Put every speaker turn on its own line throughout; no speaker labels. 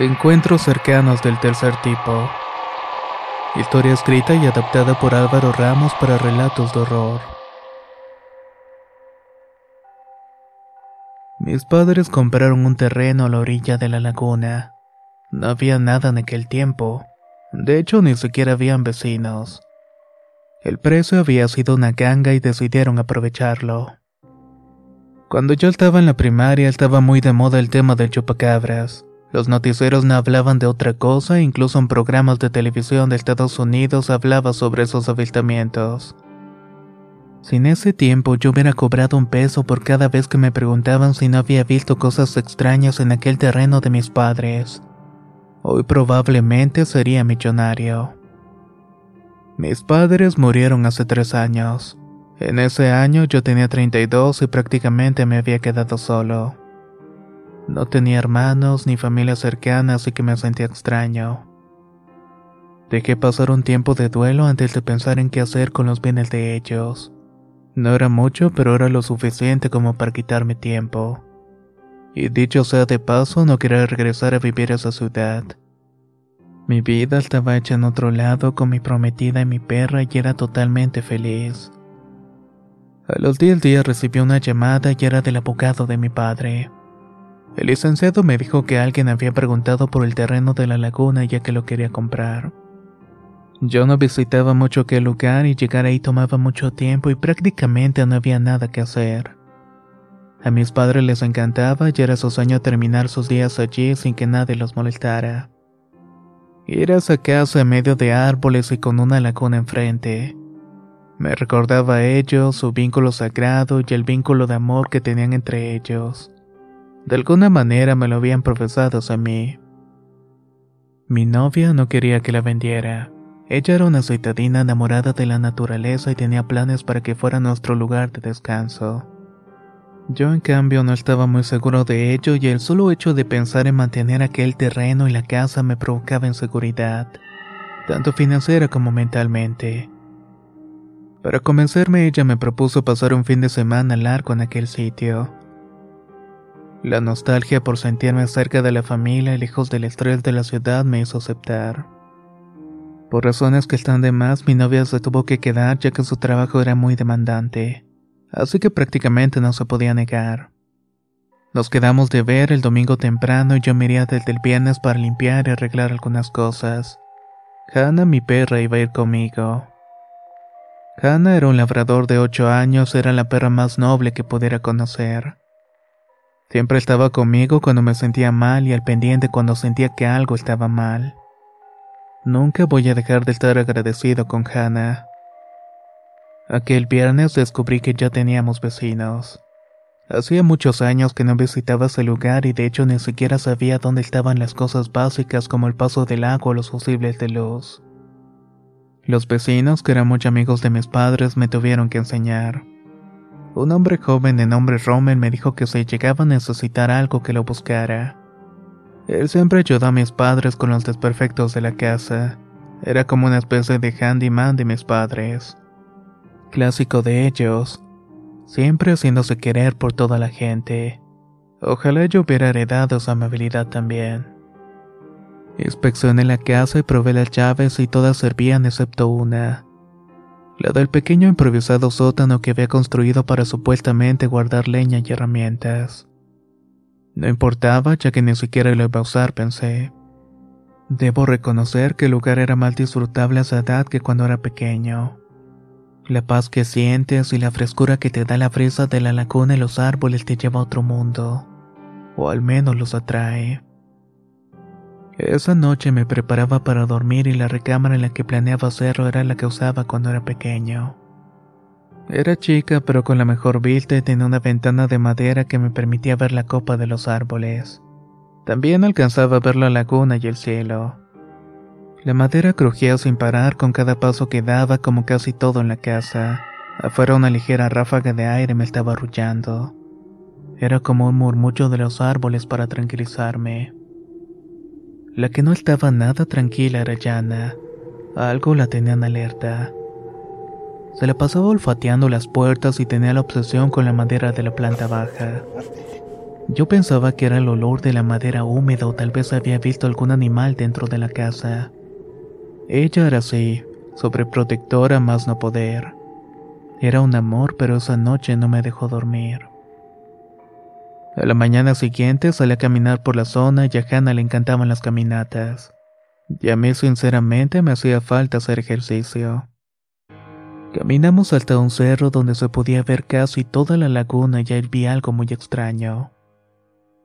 Encuentros cercanos del tercer tipo. Historia escrita y adaptada por Álvaro Ramos para relatos de horror. Mis padres compraron un terreno a la orilla de la laguna. No había nada en aquel tiempo. De hecho, ni siquiera habían vecinos. El precio había sido una ganga y decidieron aprovecharlo. Cuando yo estaba en la primaria estaba muy de moda el tema del chupacabras. Los noticieros no hablaban de otra cosa, incluso en programas de televisión de Estados Unidos hablaba sobre esos avistamientos. Si en ese tiempo yo hubiera cobrado un peso por cada vez que me preguntaban si no había visto cosas extrañas en aquel terreno de mis padres, hoy probablemente sería millonario. Mis padres murieron hace tres años. En ese año yo tenía 32 y prácticamente me había quedado solo. No tenía hermanos ni familia cercana, así que me sentía extraño. Dejé pasar un tiempo de duelo antes de pensar en qué hacer con los bienes de ellos. No era mucho, pero era lo suficiente como para quitarme tiempo. Y dicho sea de paso, no quería regresar a vivir a esa ciudad. Mi vida estaba hecha en otro lado con mi prometida y mi perra y era totalmente feliz. A los 10 días recibí una llamada y era del abogado de mi padre. El licenciado me dijo que alguien había preguntado por el terreno de la laguna ya que lo quería comprar. Yo no visitaba mucho aquel lugar y llegar ahí tomaba mucho tiempo y prácticamente no había nada que hacer. A mis padres les encantaba y era su sueño terminar sus días allí sin que nadie los molestara. Ir a esa casa en medio de árboles y con una laguna enfrente. Me recordaba a ellos, su vínculo sagrado y el vínculo de amor que tenían entre ellos. De alguna manera me lo habían profesado a mí. Mi novia no quería que la vendiera. Ella era una citadina enamorada de la naturaleza y tenía planes para que fuera nuestro lugar de descanso. Yo en cambio no estaba muy seguro de ello y el solo hecho de pensar en mantener aquel terreno y la casa me provocaba inseguridad, tanto financiera como mentalmente. Para convencerme ella me propuso pasar un fin de semana largo en aquel sitio. La nostalgia por sentirme cerca de la familia y lejos del estrés de la ciudad me hizo aceptar. Por razones que están de más, mi novia se tuvo que quedar ya que su trabajo era muy demandante, así que prácticamente no se podía negar. Nos quedamos de ver el domingo temprano y yo me iría desde el viernes para limpiar y arreglar algunas cosas. Hannah, mi perra, iba a ir conmigo. Hannah era un labrador de 8 años, era la perra más noble que pudiera conocer. Siempre estaba conmigo cuando me sentía mal y al pendiente cuando sentía que algo estaba mal. Nunca voy a dejar de estar agradecido con Hannah. Aquel viernes descubrí que ya teníamos vecinos. Hacía muchos años que no visitaba ese lugar y de hecho ni siquiera sabía dónde estaban las cosas básicas como el paso del agua o los fusibles de luz. Los vecinos, que eran muy amigos de mis padres, me tuvieron que enseñar. Un hombre joven de nombre Rommel me dijo que si llegaba a necesitar algo que lo buscara. Él siempre ayudó a mis padres con los desperfectos de la casa. Era como una especie de handyman de mis padres. Clásico de ellos. Siempre haciéndose querer por toda la gente. Ojalá yo hubiera heredado su amabilidad también. Inspeccioné la casa y probé las llaves y todas servían excepto una. La del pequeño improvisado sótano que había construido para supuestamente guardar leña y herramientas. No importaba, ya que ni siquiera lo iba a usar, pensé. Debo reconocer que el lugar era más disfrutable a esa edad que cuando era pequeño. La paz que sientes y la frescura que te da la brisa de la laguna y los árboles te lleva a otro mundo, o al menos los atrae. Esa noche me preparaba para dormir y la recámara en la que planeaba hacerlo era la que usaba cuando era pequeño. Era chica pero con la mejor vista y tenía una ventana de madera que me permitía ver la copa de los árboles. También alcanzaba a ver la laguna y el cielo. La madera crujía sin parar con cada paso que daba como casi todo en la casa. Afuera una ligera ráfaga de aire me estaba arrullando. Era como un murmullo de los árboles para tranquilizarme. La que no estaba nada tranquila era Yana. Algo la tenía en alerta. Se la pasaba olfateando las puertas y tenía la obsesión con la madera de la planta baja. Yo pensaba que era el olor de la madera húmeda o tal vez había visto algún animal dentro de la casa. Ella era así, sobreprotectora más no poder. Era un amor, pero esa noche no me dejó dormir. A la mañana siguiente salí a caminar por la zona y a Hannah le encantaban las caminatas. Y a mí sinceramente me hacía falta hacer ejercicio. Caminamos hasta un cerro donde se podía ver casi toda la laguna y ahí vi algo muy extraño.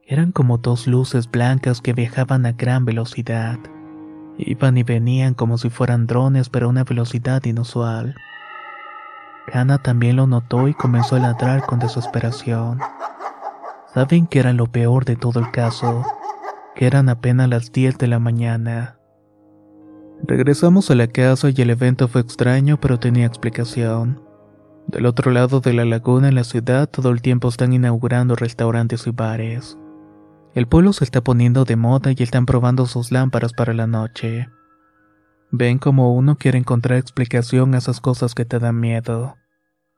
Eran como dos luces blancas que viajaban a gran velocidad. Iban y venían como si fueran drones pero a una velocidad inusual. Hannah también lo notó y comenzó a ladrar con desesperación. Saben que era lo peor de todo el caso, que eran apenas las 10 de la mañana. Regresamos a la casa y el evento fue extraño pero tenía explicación. Del otro lado de la laguna en la ciudad todo el tiempo están inaugurando restaurantes y bares. El pueblo se está poniendo de moda y están probando sus lámparas para la noche. Ven como uno quiere encontrar explicación a esas cosas que te dan miedo.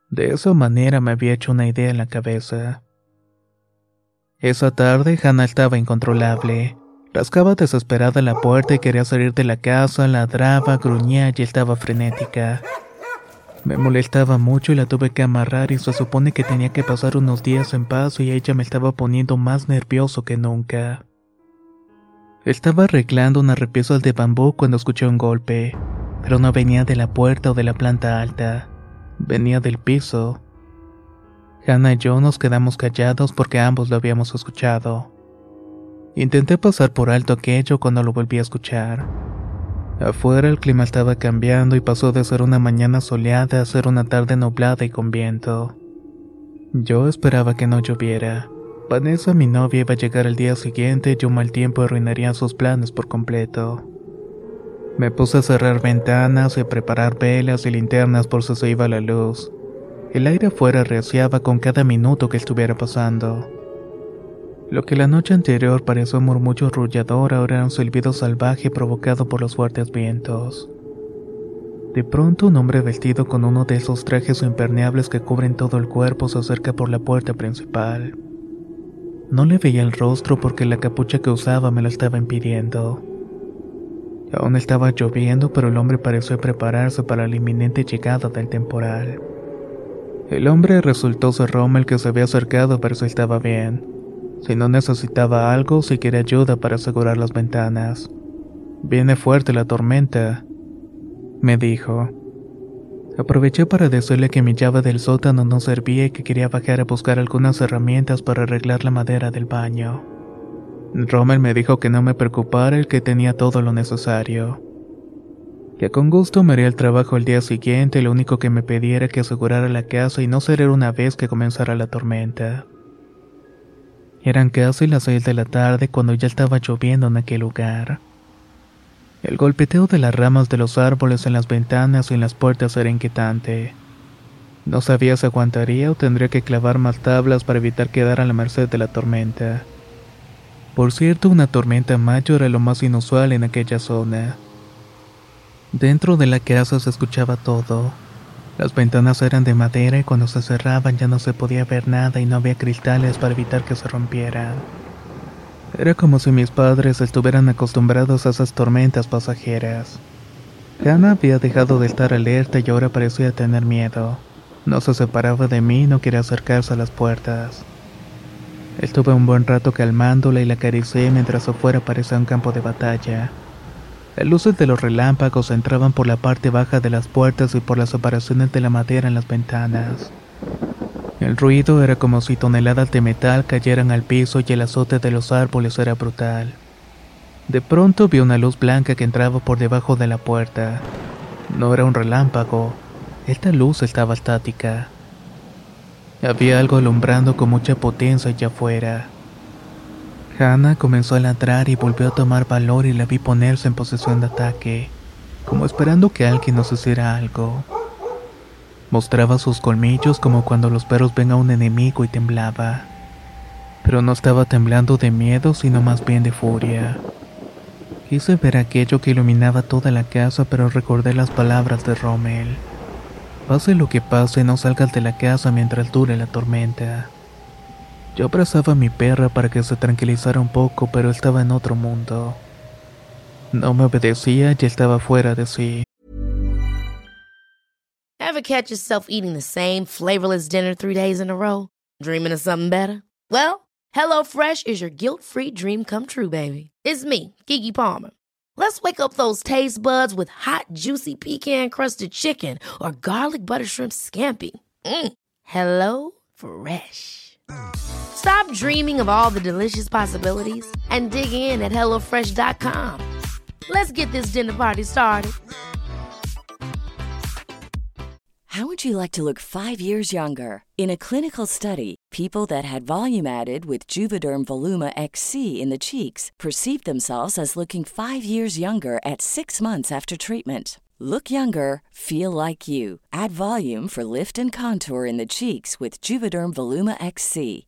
De esa manera me había hecho una idea en la cabeza. Esa tarde Hannah estaba incontrolable. Rascaba desesperada la puerta y quería salir de la casa, ladraba, gruñía y estaba frenética. Me molestaba mucho y la tuve que amarrar y se supone que tenía que pasar unos días en paz y ella me estaba poniendo más nervioso que nunca. Estaba arreglando unas repiezas de bambú cuando escuché un golpe, pero no venía de la puerta o de la planta alta, venía del piso. Hannah y yo nos quedamos callados porque ambos lo habíamos escuchado. Intenté pasar por alto aquello cuando lo volví a escuchar. Afuera el clima estaba cambiando y pasó de ser una mañana soleada a ser una tarde nublada y con viento. Yo esperaba que no lloviera. Vanessa, mi novia, iba a llegar el día siguiente y un mal tiempo arruinaría sus planes por completo. Me puse a cerrar ventanas y a preparar velas y linternas por si se iba la luz. El aire afuera reciaba con cada minuto que estuviera pasando. Lo que la noche anterior pareció un murmullo arrullador ahora era un silbido salvaje provocado por los fuertes vientos. De pronto un hombre vestido con uno de esos trajes impermeables que cubren todo el cuerpo se acerca por la puerta principal. No le veía el rostro porque la capucha que usaba me lo estaba impidiendo. Aún estaba lloviendo, pero el hombre pareció prepararse para la inminente llegada del temporal. El hombre resultó ser Rommel que se había acercado pero si estaba bien. Si no necesitaba algo, si quería ayuda para asegurar las ventanas. Viene fuerte la tormenta, me dijo. Aproveché para decirle que mi llave del sótano no servía y que quería bajar a buscar algunas herramientas para arreglar la madera del baño. Rommel me dijo que no me preocupara el que tenía todo lo necesario que con gusto me haría el trabajo el día siguiente, lo único que me pedía que asegurara la casa y no cerrar una vez que comenzara la tormenta. Eran casi las seis de la tarde cuando ya estaba lloviendo en aquel lugar. El golpeteo de las ramas de los árboles en las ventanas y en las puertas era inquietante. No sabía si aguantaría o tendría que clavar más tablas para evitar quedar a la merced de la tormenta. Por cierto, una tormenta mayo era lo más inusual en aquella zona. Dentro de la casa se escuchaba todo. Las ventanas eran de madera y cuando se cerraban ya no se podía ver nada y no había cristales para evitar que se rompieran. Era como si mis padres estuvieran acostumbrados a esas tormentas pasajeras. Hannah había dejado de estar alerta y ahora parecía tener miedo. No se separaba de mí y no quería acercarse a las puertas. Estuve un buen rato calmándola y la acaricié mientras afuera parecía un campo de batalla. Las luces de los relámpagos entraban por la parte baja de las puertas y por las separaciones de la madera en las ventanas. El ruido era como si toneladas de metal cayeran al piso y el azote de los árboles era brutal. De pronto vi una luz blanca que entraba por debajo de la puerta. No era un relámpago, esta luz estaba estática. Había algo alumbrando con mucha potencia allá afuera. Hannah comenzó a ladrar y volvió a tomar valor y la vi ponerse en posesión de ataque, como esperando que alguien nos hiciera algo. Mostraba sus colmillos como cuando los perros ven a un enemigo y temblaba. Pero no estaba temblando de miedo, sino más bien de furia. Quise ver aquello que iluminaba toda la casa, pero recordé las palabras de Rommel. Pase lo que pase, no salgas de la casa mientras dure la tormenta. Yo abrazaba a mi perra para que se tranquilizara un poco, pero estaba en otro mundo. No me obedecía y estaba fuera de sí.
Ever catch yourself eating the same flavorless dinner three days in a row? Dreaming of something better? Well, HelloFresh is your guilt-free dream come true, baby. It's me, Kiki Palmer. Let's wake up those taste buds with hot, juicy pecan crusted chicken or garlic butter shrimp scampi. Mm. Hello Fresh. Stop dreaming of all the delicious possibilities and dig in at HelloFresh.com. Let's get this dinner party started.
How would you like to look five years younger? In a clinical study, people that had volume added with Juvederm Voluma XC in the cheeks perceived themselves as looking five years younger at six months after treatment. Look younger, feel like you. Add volume for lift and contour in the cheeks with Juvederm Voluma XC.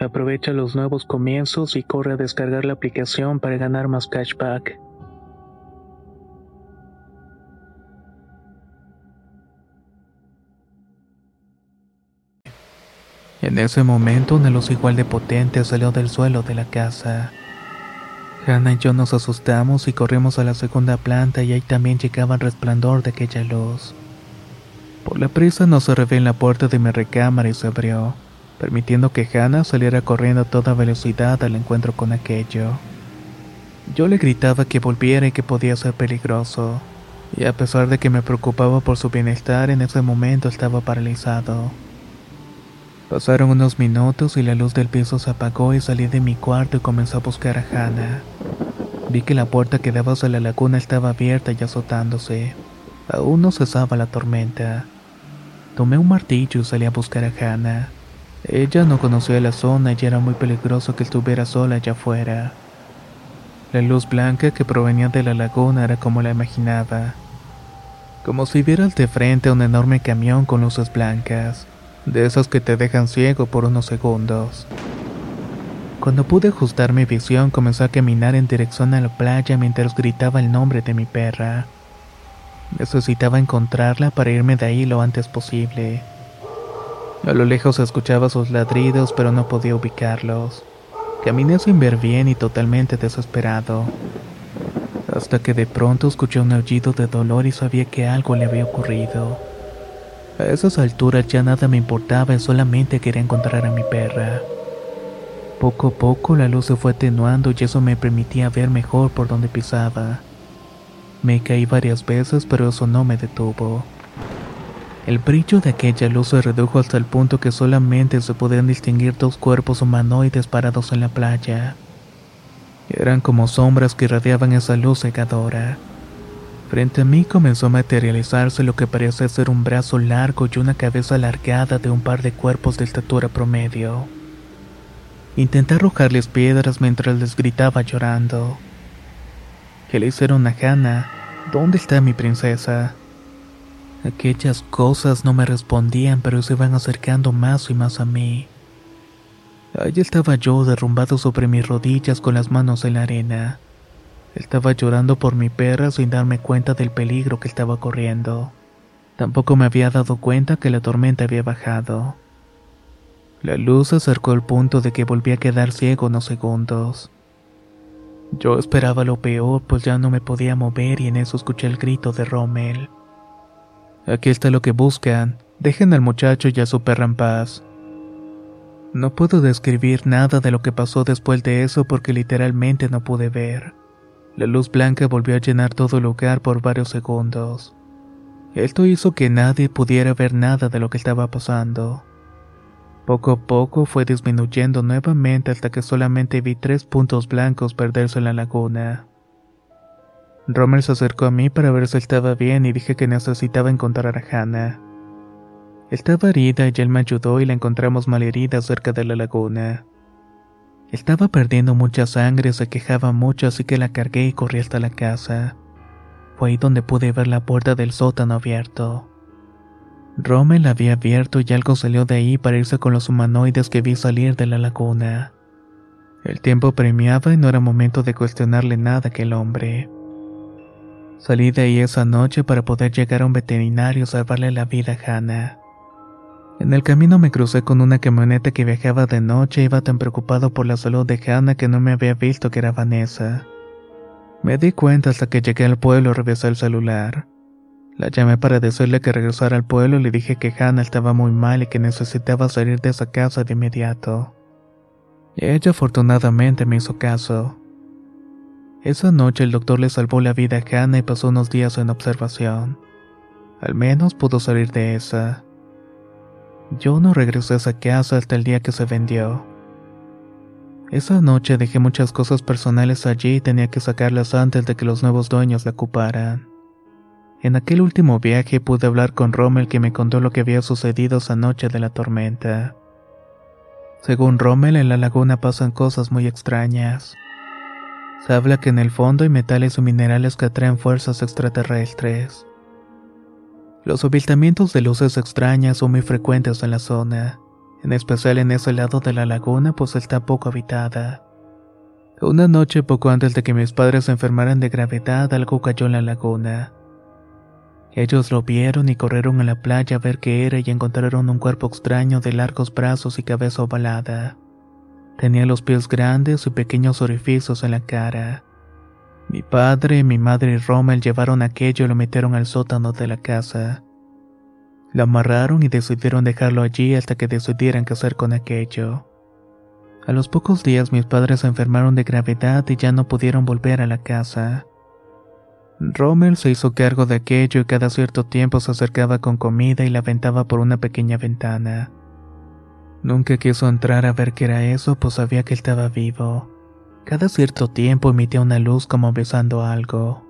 Aprovecha los nuevos comienzos y corre a descargar la aplicación para ganar más cashback. En ese momento, una luz igual de potente salió del suelo de la casa. Hannah y yo nos asustamos y corrimos a la segunda planta y ahí también llegaba el resplandor de aquella luz. Por la prisa nos cerré la puerta de mi recámara y se abrió permitiendo que Hannah saliera corriendo a toda velocidad al encuentro con aquello. Yo le gritaba que volviera y que podía ser peligroso, y a pesar de que me preocupaba por su bienestar, en ese momento estaba paralizado. Pasaron unos minutos y la luz del piso se apagó y salí de mi cuarto y comencé a buscar a Hannah. Vi que la puerta que daba hacia la laguna estaba abierta y azotándose. Aún no cesaba la tormenta. Tomé un martillo y salí a buscar a Hannah. Ella no conocía la zona y era muy peligroso que estuviera sola allá afuera. La luz blanca que provenía de la laguna era como la imaginaba. Como si vieras de frente a un enorme camión con luces blancas de esos que te dejan ciego por unos segundos. Cuando pude ajustar mi visión, comenzó a caminar en dirección a la playa mientras gritaba el nombre de mi perra. Necesitaba encontrarla para irme de ahí lo antes posible. A lo lejos escuchaba sus ladridos, pero no podía ubicarlos. Caminé sin ver bien y totalmente desesperado. Hasta que de pronto escuché un aullido de dolor y sabía que algo le había ocurrido. A esas alturas ya nada me importaba y solamente quería encontrar a mi perra. Poco a poco la luz se fue atenuando y eso me permitía ver mejor por donde pisaba. Me caí varias veces pero eso no me detuvo. El brillo de aquella luz se redujo hasta el punto que solamente se podían distinguir dos cuerpos humanoides parados en la playa. Eran como sombras que irradiaban esa luz cegadora. Frente a mí comenzó a materializarse lo que parecía ser un brazo largo y una cabeza alargada de un par de cuerpos de estatura promedio. Intenté arrojarles piedras mientras les gritaba llorando. ¿Qué le hicieron a Hannah? ¿Dónde está mi princesa? Aquellas cosas no me respondían, pero se iban acercando más y más a mí. Allí estaba yo derrumbado sobre mis rodillas con las manos en la arena. Estaba llorando por mi perra sin darme cuenta del peligro que estaba corriendo. Tampoco me había dado cuenta que la tormenta había bajado. La luz acercó al punto de que volví a quedar ciego unos segundos. Yo esperaba lo peor, pues ya no me podía mover y en eso escuché el grito de Rommel. Aquí está lo que buscan. Dejen al muchacho y a su perra en paz. No puedo describir nada de lo que pasó después de eso porque literalmente no pude ver. La luz blanca volvió a llenar todo el lugar por varios segundos. Esto hizo que nadie pudiera ver nada de lo que estaba pasando. Poco a poco fue disminuyendo nuevamente hasta que solamente vi tres puntos blancos perderse en la laguna. Romer se acercó a mí para ver si estaba bien y dije que necesitaba encontrar a Hannah. Estaba herida y él me ayudó y la encontramos malherida cerca de la laguna. Estaba perdiendo mucha sangre, se quejaba mucho, así que la cargué y corrí hasta la casa. Fue ahí donde pude ver la puerta del sótano abierto. Rommel la había abierto y algo salió de ahí para irse con los humanoides que vi salir de la laguna. El tiempo premiaba y no era momento de cuestionarle nada a aquel hombre. Salí de ahí esa noche para poder llegar a un veterinario y salvarle la vida a Hannah. En el camino me crucé con una camioneta que viajaba de noche e iba tan preocupado por la salud de Hannah que no me había visto que era Vanessa. Me di cuenta hasta que llegué al pueblo y revisé el celular. La llamé para decirle que regresara al pueblo y le dije que Hannah estaba muy mal y que necesitaba salir de esa casa de inmediato. Ella afortunadamente me hizo caso. Esa noche el doctor le salvó la vida a Hannah y pasó unos días en observación. Al menos pudo salir de esa. Yo no regresé a esa casa hasta el día que se vendió. Esa noche dejé muchas cosas personales allí y tenía que sacarlas antes de que los nuevos dueños la ocuparan. En aquel último viaje pude hablar con Rommel que me contó lo que había sucedido esa noche de la tormenta. Según Rommel, en la laguna pasan cosas muy extrañas. Se habla que en el fondo hay metales o minerales que atraen fuerzas extraterrestres. Los aviltamientos de luces extrañas son muy frecuentes en la zona, en especial en ese lado de la laguna pues está poco habitada. Una noche poco antes de que mis padres se enfermaran de gravedad algo cayó en la laguna. Ellos lo vieron y corrieron a la playa a ver qué era y encontraron un cuerpo extraño de largos brazos y cabeza ovalada. Tenía los pies grandes y pequeños orificios en la cara. Mi padre, mi madre y Rommel llevaron aquello y lo metieron al sótano de la casa. Lo amarraron y decidieron dejarlo allí hasta que decidieran qué hacer con aquello. A los pocos días mis padres se enfermaron de gravedad y ya no pudieron volver a la casa. Rommel se hizo cargo de aquello y cada cierto tiempo se acercaba con comida y la aventaba por una pequeña ventana. Nunca quiso entrar a ver qué era eso, pues sabía que estaba vivo. Cada cierto tiempo emitía una luz como besando algo.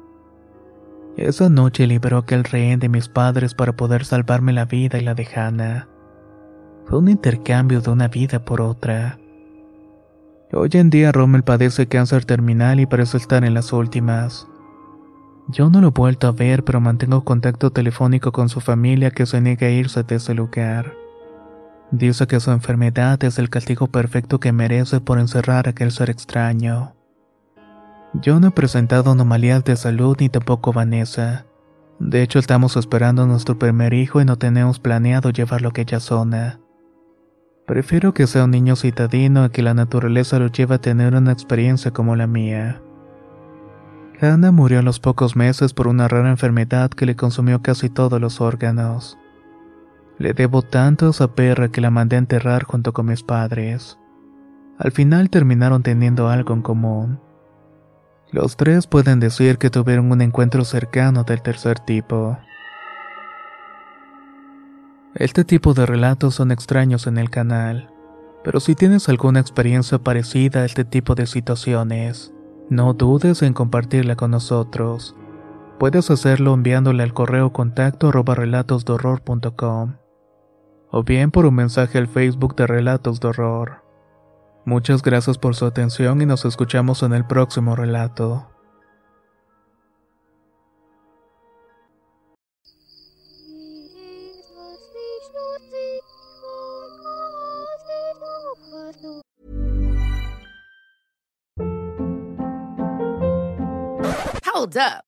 Esa noche liberó aquel rehén de mis padres para poder salvarme la vida y la de Hannah. Fue un intercambio de una vida por otra. Hoy en día Rommel padece cáncer terminal y parece estar en las últimas. Yo no lo he vuelto a ver, pero mantengo contacto telefónico con su familia que se niega a irse de ese lugar. Dice que su enfermedad es el castigo perfecto que merece por encerrar a aquel ser extraño. Yo no he presentado anomalías de salud ni tampoco Vanessa. De hecho, estamos esperando a nuestro primer hijo y no tenemos planeado llevarlo a aquella zona. Prefiero que sea un niño citadino a que la naturaleza lo lleve a tener una experiencia como la mía. Hannah murió a los pocos meses por una rara enfermedad que le consumió casi todos los órganos. Le debo tanto a esa perra que la mandé a enterrar junto con mis padres. Al final terminaron teniendo algo en común. Los tres pueden decir que tuvieron un encuentro cercano del tercer tipo. Este tipo de relatos son extraños en el canal, pero si tienes alguna experiencia parecida a este tipo de situaciones, no dudes en compartirla con nosotros. Puedes hacerlo enviándole al correo contacto arroba o bien por un mensaje al Facebook de Relatos de Horror. Muchas gracias por su atención y nos escuchamos en el próximo relato.
Hold up.